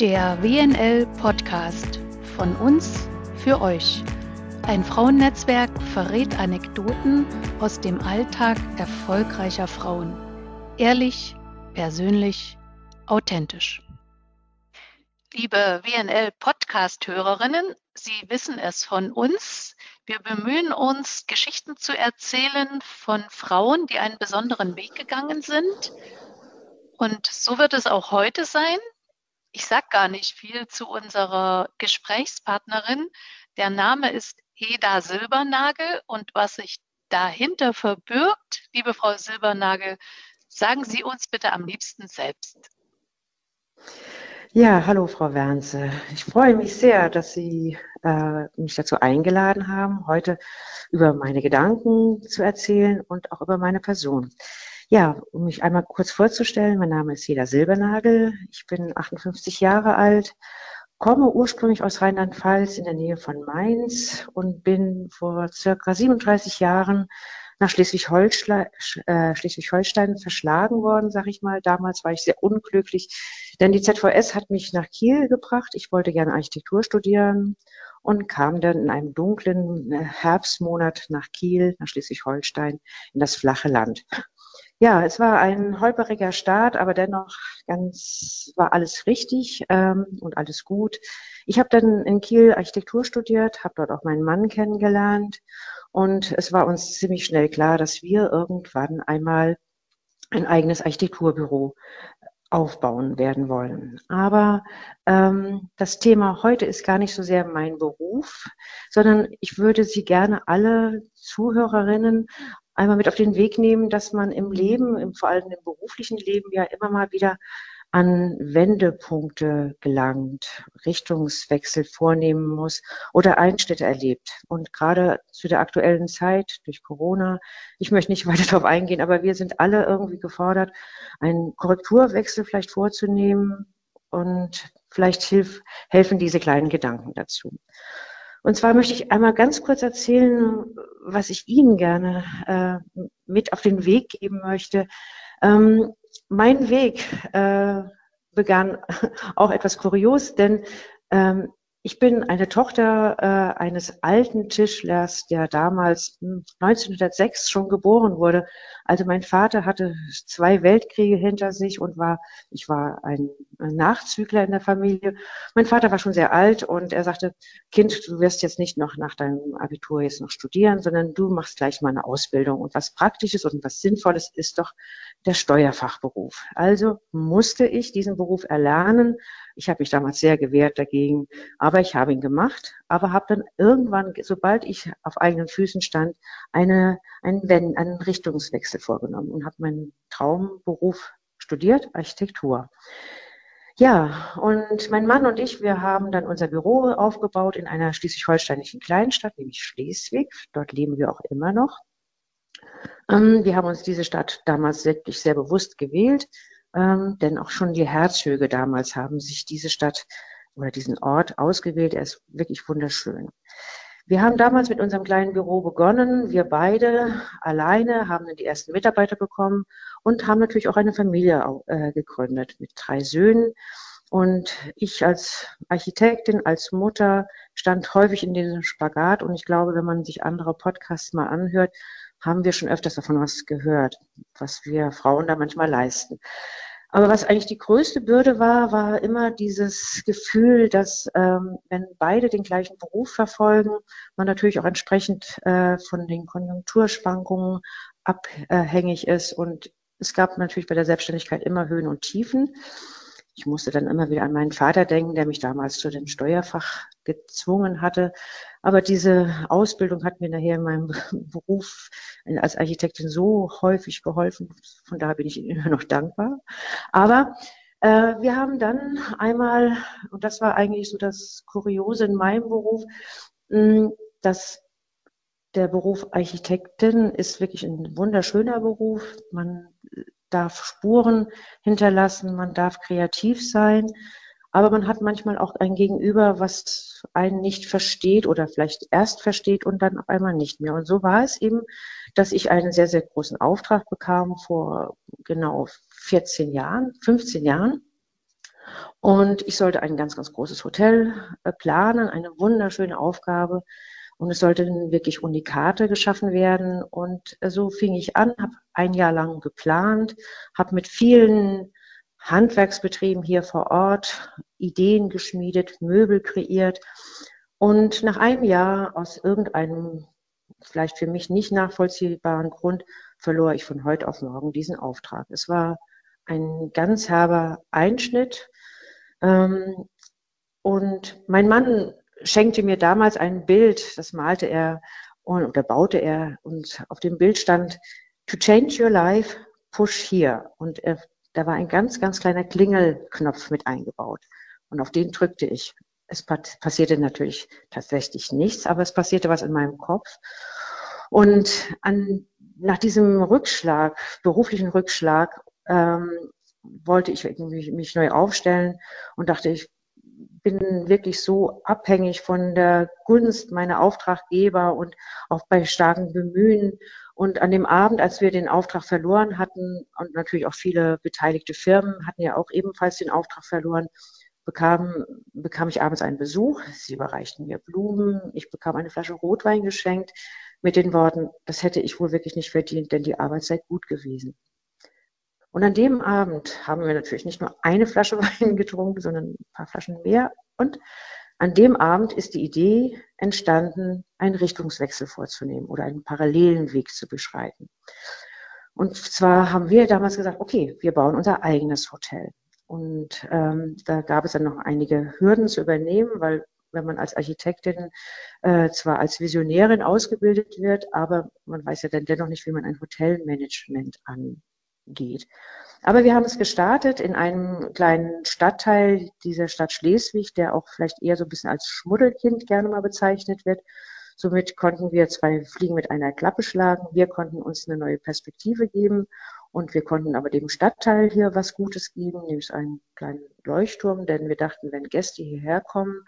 Der WNL Podcast von uns für euch. Ein Frauennetzwerk verrät Anekdoten aus dem Alltag erfolgreicher Frauen. Ehrlich, persönlich, authentisch. Liebe WNL Podcast-Hörerinnen, Sie wissen es von uns. Wir bemühen uns, Geschichten zu erzählen von Frauen, die einen besonderen Weg gegangen sind. Und so wird es auch heute sein. Ich sage gar nicht viel zu unserer Gesprächspartnerin. Der Name ist Eda Silbernagel und was sich dahinter verbirgt, liebe Frau Silbernagel, sagen Sie uns bitte am liebsten selbst. Ja, hallo Frau Wernse. Ich freue mich sehr, dass Sie äh, mich dazu eingeladen haben, heute über meine Gedanken zu erzählen und auch über meine Person. Ja, um mich einmal kurz vorzustellen, mein Name ist Jeda Silbernagel, ich bin 58 Jahre alt, komme ursprünglich aus Rheinland-Pfalz in der Nähe von Mainz und bin vor circa 37 Jahren nach Schleswig-Holstein äh, Schleswig verschlagen worden, sag ich mal. Damals war ich sehr unglücklich, denn die ZVS hat mich nach Kiel gebracht. Ich wollte gerne Architektur studieren und kam dann in einem dunklen äh, Herbstmonat nach Kiel, nach Schleswig-Holstein, in das flache Land. Ja, es war ein holperiger Start, aber dennoch ganz war alles richtig ähm, und alles gut. Ich habe dann in Kiel Architektur studiert, habe dort auch meinen Mann kennengelernt und es war uns ziemlich schnell klar, dass wir irgendwann einmal ein eigenes Architekturbüro aufbauen werden wollen. Aber ähm, das Thema heute ist gar nicht so sehr mein Beruf, sondern ich würde Sie gerne alle Zuhörerinnen einmal mit auf den Weg nehmen, dass man im Leben, im, vor allem im beruflichen Leben ja immer mal wieder an Wendepunkte gelangt, Richtungswechsel vornehmen muss oder Einschnitte erlebt. Und gerade zu der aktuellen Zeit durch Corona, ich möchte nicht weiter darauf eingehen, aber wir sind alle irgendwie gefordert, einen Korrekturwechsel vielleicht vorzunehmen und vielleicht hilf, helfen diese kleinen Gedanken dazu. Und zwar möchte ich einmal ganz kurz erzählen, was ich Ihnen gerne äh, mit auf den Weg geben möchte. Ähm, mein Weg äh, begann auch etwas kurios, denn ähm, ich bin eine Tochter äh, eines alten Tischlers, der damals 1906 hm, schon geboren wurde. Also mein Vater hatte zwei Weltkriege hinter sich und war, ich war ein Nachzügler in der Familie. Mein Vater war schon sehr alt und er sagte, Kind, du wirst jetzt nicht noch nach deinem Abitur jetzt noch studieren, sondern du machst gleich mal eine Ausbildung. Und was Praktisches und was Sinnvolles ist doch der Steuerfachberuf. Also musste ich diesen Beruf erlernen. Ich habe mich damals sehr gewehrt dagegen, aber ich habe ihn gemacht, aber habe dann irgendwann, sobald ich auf eigenen Füßen stand, eine, einen, einen Richtungswechsel vorgenommen und habe meinen Traumberuf studiert, Architektur. Ja, und mein Mann und ich, wir haben dann unser Büro aufgebaut in einer schleswig-holsteinischen Kleinstadt, nämlich Schleswig. Dort leben wir auch immer noch. Ähm, wir haben uns diese Stadt damals wirklich sehr bewusst gewählt, ähm, denn auch schon die Herzöge damals haben sich diese Stadt oder diesen Ort ausgewählt. Er ist wirklich wunderschön. Wir haben damals mit unserem kleinen Büro begonnen. Wir beide alleine haben dann die ersten Mitarbeiter bekommen und haben natürlich auch eine Familie äh, gegründet mit drei Söhnen. Und ich als Architektin, als Mutter stand häufig in diesem Spagat. Und ich glaube, wenn man sich andere Podcasts mal anhört, haben wir schon öfters davon was gehört, was wir Frauen da manchmal leisten. Aber was eigentlich die größte Bürde war, war immer dieses Gefühl, dass ähm, wenn beide den gleichen Beruf verfolgen, man natürlich auch entsprechend äh, von den Konjunkturschwankungen abhängig ist. Und es gab natürlich bei der Selbstständigkeit immer Höhen und Tiefen. Ich musste dann immer wieder an meinen Vater denken, der mich damals zu dem Steuerfach gezwungen hatte. Aber diese Ausbildung hat mir nachher in meinem Beruf als Architektin so häufig geholfen. Von daher bin ich Ihnen immer noch dankbar. Aber äh, wir haben dann einmal, und das war eigentlich so das Kuriose in meinem Beruf, mh, dass der Beruf Architektin ist wirklich ein wunderschöner Beruf. Man darf Spuren hinterlassen, man darf kreativ sein, aber man hat manchmal auch ein Gegenüber, was einen nicht versteht oder vielleicht erst versteht und dann auf einmal nicht mehr. Und so war es eben, dass ich einen sehr, sehr großen Auftrag bekam vor genau 14 Jahren, 15 Jahren. Und ich sollte ein ganz, ganz großes Hotel äh, planen, eine wunderschöne Aufgabe. Und es sollten wirklich Unikate geschaffen werden. Und äh, so fing ich an, habe ein Jahr lang geplant, habe mit vielen Handwerksbetrieben hier vor Ort Ideen geschmiedet, Möbel kreiert. Und nach einem Jahr aus irgendeinem vielleicht für mich nicht nachvollziehbaren Grund verlor ich von heute auf morgen diesen Auftrag. Es war ein ganz herber Einschnitt. Ähm, und mein Mann schenkte mir damals ein Bild, das malte er oder baute er und auf dem Bild stand To change your life, push here. Und er, da war ein ganz, ganz kleiner Klingelknopf mit eingebaut. Und auf den drückte ich. Es passierte natürlich tatsächlich nichts, aber es passierte was in meinem Kopf. Und an, nach diesem Rückschlag, beruflichen Rückschlag, ähm, wollte ich mich, mich neu aufstellen und dachte, ich bin wirklich so abhängig von der Gunst meiner Auftraggeber und auch bei starkem Bemühen. Und an dem Abend, als wir den Auftrag verloren hatten und natürlich auch viele beteiligte Firmen hatten ja auch ebenfalls den Auftrag verloren, bekam, bekam ich abends einen Besuch. Sie überreichten mir Blumen. Ich bekam eine Flasche Rotwein geschenkt mit den Worten, das hätte ich wohl wirklich nicht verdient, denn die Arbeit sei gut gewesen. Und an dem Abend haben wir natürlich nicht nur eine Flasche Wein getrunken, sondern ein paar Flaschen mehr. Und an dem Abend ist die Idee entstanden, einen Richtungswechsel vorzunehmen oder einen parallelen Weg zu beschreiten. Und zwar haben wir damals gesagt, okay, wir bauen unser eigenes Hotel. Und ähm, da gab es dann noch einige Hürden zu übernehmen, weil wenn man als Architektin äh, zwar als Visionärin ausgebildet wird, aber man weiß ja dann dennoch nicht, wie man ein Hotelmanagement angeht. Aber wir haben es gestartet in einem kleinen Stadtteil dieser Stadt Schleswig, der auch vielleicht eher so ein bisschen als Schmuddelkind gerne mal bezeichnet wird. Somit konnten wir zwei Fliegen mit einer Klappe schlagen. Wir konnten uns eine neue Perspektive geben und wir konnten aber dem Stadtteil hier was Gutes geben, nämlich einen kleinen Leuchtturm, denn wir dachten, wenn Gäste hierher kommen,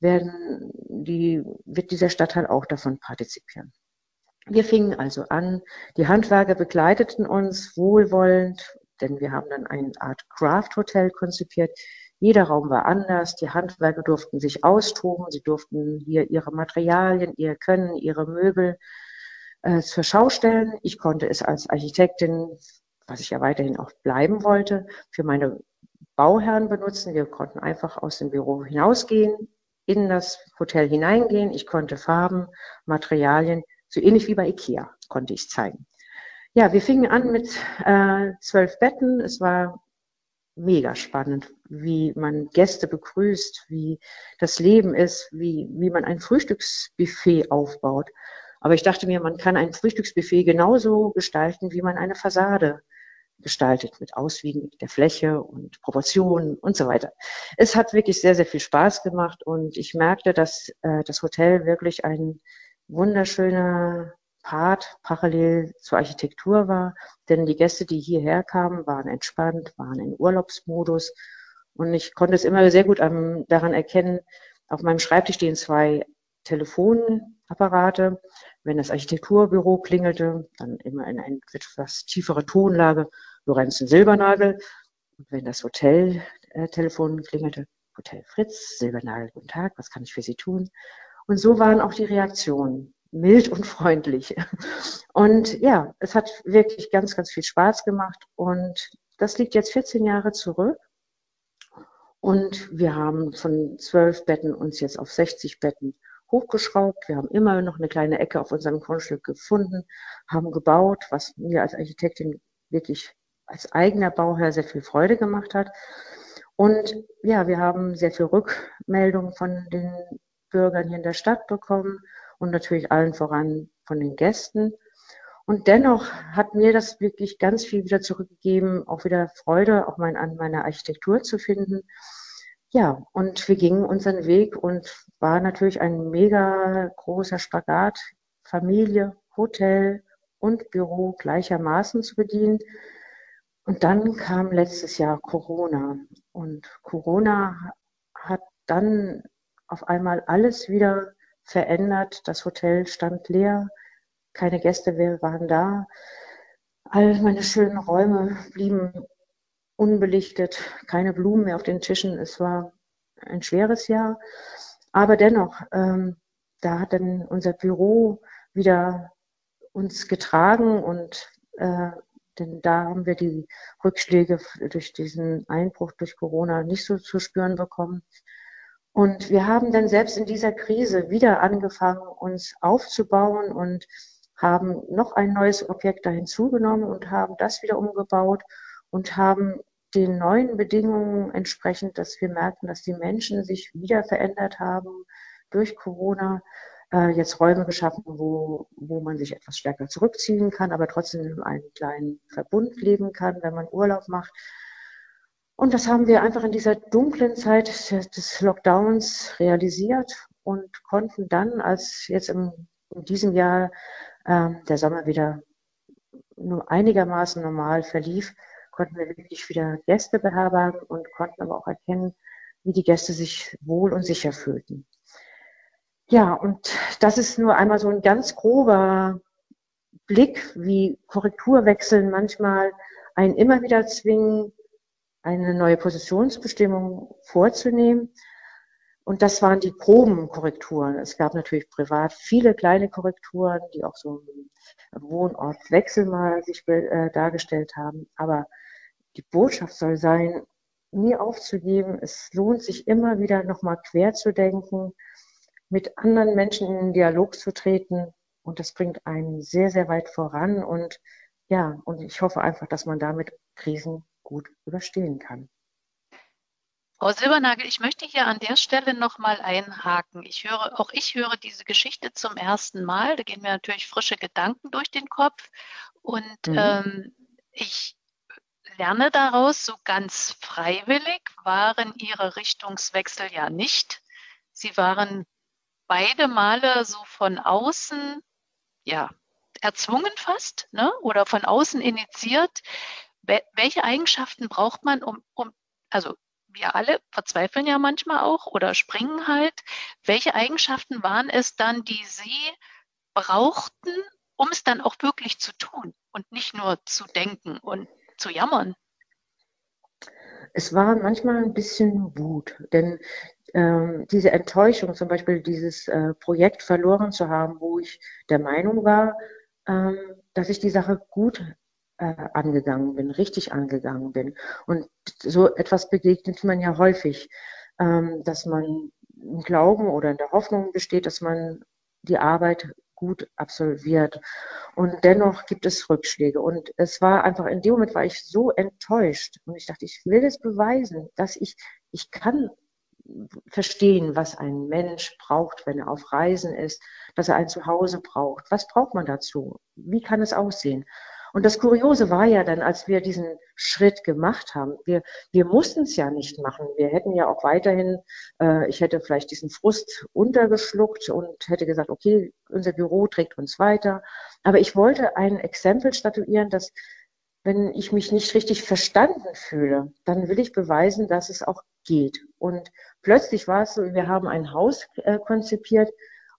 werden die, wird dieser Stadtteil auch davon partizipieren. Wir fingen also an, die Handwerker begleiteten uns wohlwollend, denn wir haben dann eine Art Craft-Hotel konzipiert. Jeder Raum war anders, die Handwerker durften sich austoben, sie durften hier ihre Materialien, ihr Können, ihre Möbel äh, zur Schau stellen. Ich konnte es als Architektin, was ich ja weiterhin auch bleiben wollte, für meine Bauherren benutzen. Wir konnten einfach aus dem Büro hinausgehen, in das Hotel hineingehen. Ich konnte Farben, Materialien, so ähnlich wie bei Ikea, konnte ich zeigen. Ja, wir fingen an mit äh, zwölf Betten. Es war mega spannend, wie man Gäste begrüßt, wie das Leben ist, wie, wie man ein Frühstücksbuffet aufbaut. Aber ich dachte mir, man kann ein Frühstücksbuffet genauso gestalten, wie man eine Fassade gestaltet mit Auswiegen der Fläche und Proportionen und so weiter. Es hat wirklich sehr, sehr viel Spaß gemacht und ich merkte, dass äh, das Hotel wirklich ein wunderschöner Part parallel zur Architektur war, denn die Gäste, die hierher kamen, waren entspannt, waren in Urlaubsmodus und ich konnte es immer sehr gut daran erkennen, auf meinem Schreibtisch stehen zwei Telefonapparate. Wenn das Architekturbüro klingelte, dann immer in eine etwas tiefere Tonlage Lorenzen Silbernagel. Und wenn das Hoteltelefon klingelte, Hotel Fritz, Silbernagel, guten Tag, was kann ich für Sie tun? Und so waren auch die Reaktionen mild und freundlich. Und ja, es hat wirklich ganz, ganz viel Spaß gemacht. Und das liegt jetzt 14 Jahre zurück. Und wir haben von zwölf Betten uns jetzt auf 60 Betten hochgeschraubt. Wir haben immer noch eine kleine Ecke auf unserem Grundstück gefunden, haben gebaut, was mir als Architektin wirklich als eigener Bauherr sehr viel Freude gemacht hat. Und ja, wir haben sehr viel Rückmeldungen von den Bürgern hier in der Stadt bekommen und natürlich allen voran von den Gästen. Und dennoch hat mir das wirklich ganz viel wieder zurückgegeben, auch wieder Freude, auch mein, an meiner Architektur zu finden. Ja, und wir gingen unseren Weg und war natürlich ein mega großer Spagat, Familie, Hotel und Büro gleichermaßen zu bedienen. Und dann kam letztes Jahr Corona. Und Corona hat dann auf einmal alles wieder verändert. Das Hotel stand leer, keine Gäste waren da. All meine schönen Räume blieben unbelichtet, keine Blumen mehr auf den Tischen. Es war ein schweres Jahr. Aber dennoch, ähm, da hat dann unser Büro wieder uns getragen und äh, denn da haben wir die Rückschläge durch diesen Einbruch durch Corona nicht so zu spüren bekommen. Und wir haben dann selbst in dieser Krise wieder angefangen, uns aufzubauen und haben noch ein neues Objekt da hinzugenommen und haben das wieder umgebaut und haben den neuen Bedingungen entsprechend, dass wir merken, dass die Menschen sich wieder verändert haben durch Corona, äh, jetzt Räume geschaffen, wo, wo man sich etwas stärker zurückziehen kann, aber trotzdem in einem kleinen Verbund leben kann, wenn man Urlaub macht. Und das haben wir einfach in dieser dunklen Zeit des Lockdowns realisiert und konnten dann, als jetzt im, in diesem Jahr äh, der Sommer wieder nur einigermaßen normal verlief, konnten wir wirklich wieder Gäste beherbergen und konnten aber auch erkennen, wie die Gäste sich wohl und sicher fühlten. Ja, und das ist nur einmal so ein ganz grober Blick, wie Korrekturwechseln manchmal einen immer wieder zwingen, eine neue Positionsbestimmung vorzunehmen. Und das waren die groben Korrekturen. Es gab natürlich privat viele kleine Korrekturen, die auch so einen Wohnortwechsel mal sich äh, dargestellt haben. Aber die Botschaft soll sein, nie aufzugeben. Es lohnt sich immer wieder nochmal quer zu denken, mit anderen Menschen in den Dialog zu treten. Und das bringt einen sehr, sehr weit voran. Und ja, und ich hoffe einfach, dass man damit Krisen gut überstehen kann. Frau Silbernagel, ich möchte hier an der Stelle nochmal einhaken. Ich höre, auch ich höre diese Geschichte zum ersten Mal. Da gehen mir natürlich frische Gedanken durch den Kopf. Und mhm. ähm, ich lerne daraus, so ganz freiwillig waren ihre Richtungswechsel ja nicht. Sie waren beide Male so von außen, ja, erzwungen fast, ne? oder von außen initiiert. Welche Eigenschaften braucht man, um, um, also wir alle verzweifeln ja manchmal auch oder springen halt. Welche Eigenschaften waren es dann, die Sie brauchten, um es dann auch wirklich zu tun und nicht nur zu denken und zu jammern? Es war manchmal ein bisschen Wut, denn ähm, diese Enttäuschung, zum Beispiel dieses äh, Projekt verloren zu haben, wo ich der Meinung war, ähm, dass ich die Sache gut äh, angegangen bin, richtig angegangen bin. Und so etwas begegnet man ja häufig, ähm, dass man im Glauben oder in der Hoffnung besteht, dass man die Arbeit gut absolviert. Und dennoch gibt es Rückschläge. Und es war einfach, in dem Moment war ich so enttäuscht. Und ich dachte, ich will es beweisen, dass ich, ich kann verstehen, was ein Mensch braucht, wenn er auf Reisen ist, dass er ein Zuhause braucht. Was braucht man dazu? Wie kann es aussehen? Und das Kuriose war ja dann, als wir diesen Schritt gemacht haben, wir, wir mussten es ja nicht machen. Wir hätten ja auch weiterhin, äh, ich hätte vielleicht diesen Frust untergeschluckt und hätte gesagt, okay, unser Büro trägt uns weiter. Aber ich wollte ein Exempel statuieren, dass wenn ich mich nicht richtig verstanden fühle, dann will ich beweisen, dass es auch geht. Und plötzlich war es so, wir haben ein Haus äh, konzipiert,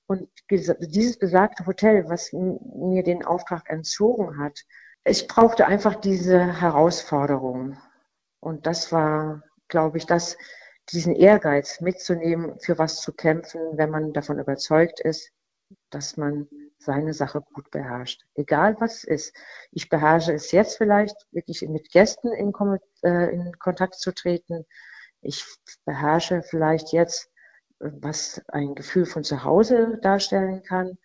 und dieses besagte Hotel, was mir den Auftrag entzogen hat, ich brauchte einfach diese Herausforderung. Und das war, glaube ich, das, diesen Ehrgeiz mitzunehmen, für was zu kämpfen, wenn man davon überzeugt ist, dass man seine Sache gut beherrscht. Egal was es ist. Ich beherrsche es jetzt vielleicht, wirklich mit Gästen in, äh, in Kontakt zu treten. Ich beherrsche vielleicht jetzt, was ein Gefühl von zu Hause darstellen kann.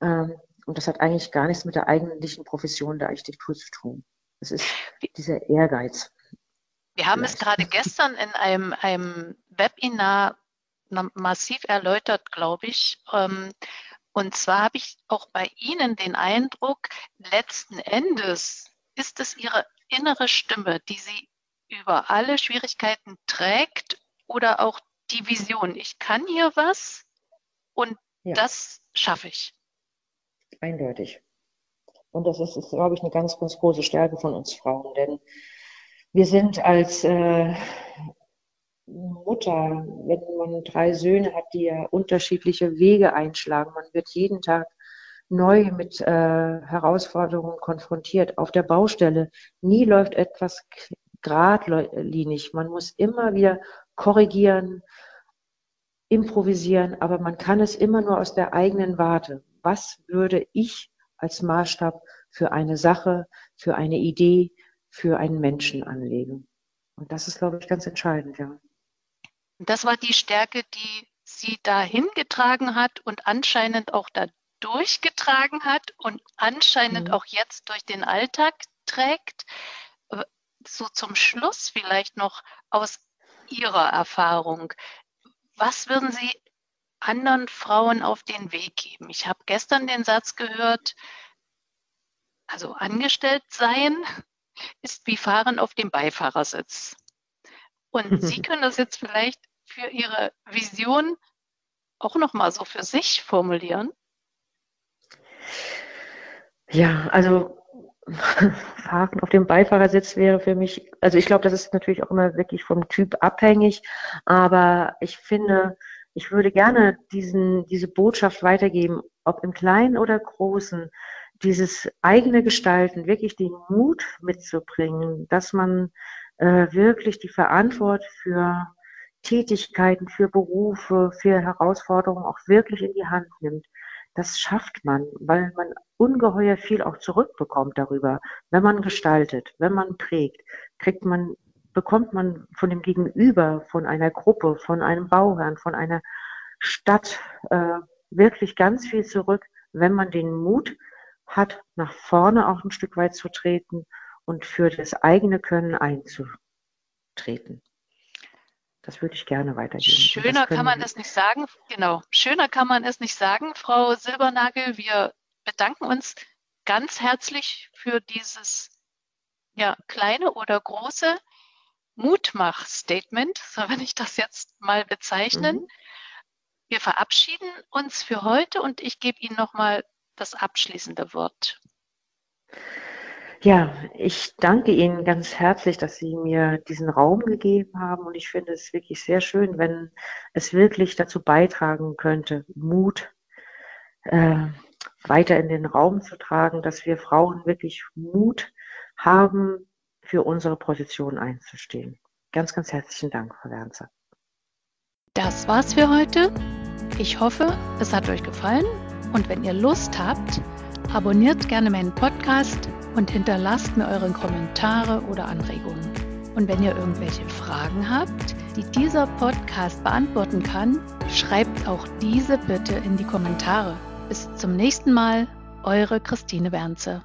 Ähm, und das hat eigentlich gar nichts mit der eigentlichen Profession der Architektur zu tun. Es ist dieser Ehrgeiz. Wir haben Vielleicht. es gerade gestern in einem, einem Webinar massiv erläutert, glaube ich. Ähm, und zwar habe ich auch bei Ihnen den Eindruck, letzten Endes ist es Ihre innere Stimme, die Sie über alle Schwierigkeiten trägt oder auch die Vision. Ich kann hier was und ja. das schaffe ich eindeutig. Und das ist, ist, glaube ich, eine ganz, ganz große Stärke von uns Frauen, denn wir sind als äh, Mutter, wenn man drei Söhne hat, die ja unterschiedliche Wege einschlagen, man wird jeden Tag neu mit äh, Herausforderungen konfrontiert. Auf der Baustelle nie läuft etwas geradlinig. Man muss immer wieder korrigieren, improvisieren, aber man kann es immer nur aus der eigenen Warte. Was würde ich als Maßstab für eine Sache, für eine Idee, für einen Menschen anlegen? Und das ist, glaube ich, ganz entscheidend, ja. Das war die Stärke, die sie dahin getragen hat und anscheinend auch da durchgetragen hat und anscheinend mhm. auch jetzt durch den Alltag trägt. So zum Schluss vielleicht noch aus Ihrer Erfahrung. Was würden Sie anderen Frauen auf den Weg geben? Ich habe gestern den Satz gehört, also angestellt sein ist wie Fahren auf dem Beifahrersitz. Und Sie können das jetzt vielleicht für Ihre Vision auch nochmal so für sich formulieren? Ja, also Fahren auf dem Beifahrersitz wäre für mich, also ich glaube, das ist natürlich auch immer wirklich vom Typ abhängig, aber ich finde, ich würde gerne diesen, diese Botschaft weitergeben, ob im Kleinen oder Großen, dieses eigene Gestalten, wirklich den Mut mitzubringen, dass man äh, wirklich die Verantwortung für Tätigkeiten, für Berufe, für Herausforderungen auch wirklich in die Hand nimmt. Das schafft man, weil man ungeheuer viel auch zurückbekommt darüber. Wenn man gestaltet, wenn man prägt, kriegt man, bekommt man von dem Gegenüber, von einer Gruppe, von einem Bauherrn, von einer Stadt äh, wirklich ganz viel zurück, wenn man den Mut hat, nach vorne auch ein Stück weit zu treten und für das eigene Können einzutreten. Das würde ich gerne weitergeben. Schöner kann man es nicht sagen. Genau. Schöner kann man es nicht sagen, Frau Silbernagel. Wir bedanken uns ganz herzlich für dieses ja, kleine oder große Mutmach-Statement, so wenn ich das jetzt mal bezeichnen. Mhm. Wir verabschieden uns für heute und ich gebe Ihnen nochmal das abschließende Wort. Ja, ich danke Ihnen ganz herzlich, dass Sie mir diesen Raum gegeben haben und ich finde es wirklich sehr schön, wenn es wirklich dazu beitragen könnte, Mut äh, weiter in den Raum zu tragen, dass wir Frauen wirklich Mut haben, für unsere Position einzustehen. Ganz, ganz herzlichen Dank, Frau Wernzer. Das war's für heute. Ich hoffe, es hat euch gefallen und wenn ihr Lust habt, abonniert gerne meinen Podcast und hinterlasst mir eure Kommentare oder Anregungen. Und wenn ihr irgendwelche Fragen habt, die dieser Podcast beantworten kann, schreibt auch diese bitte in die Kommentare. Bis zum nächsten Mal, eure Christine Wernze.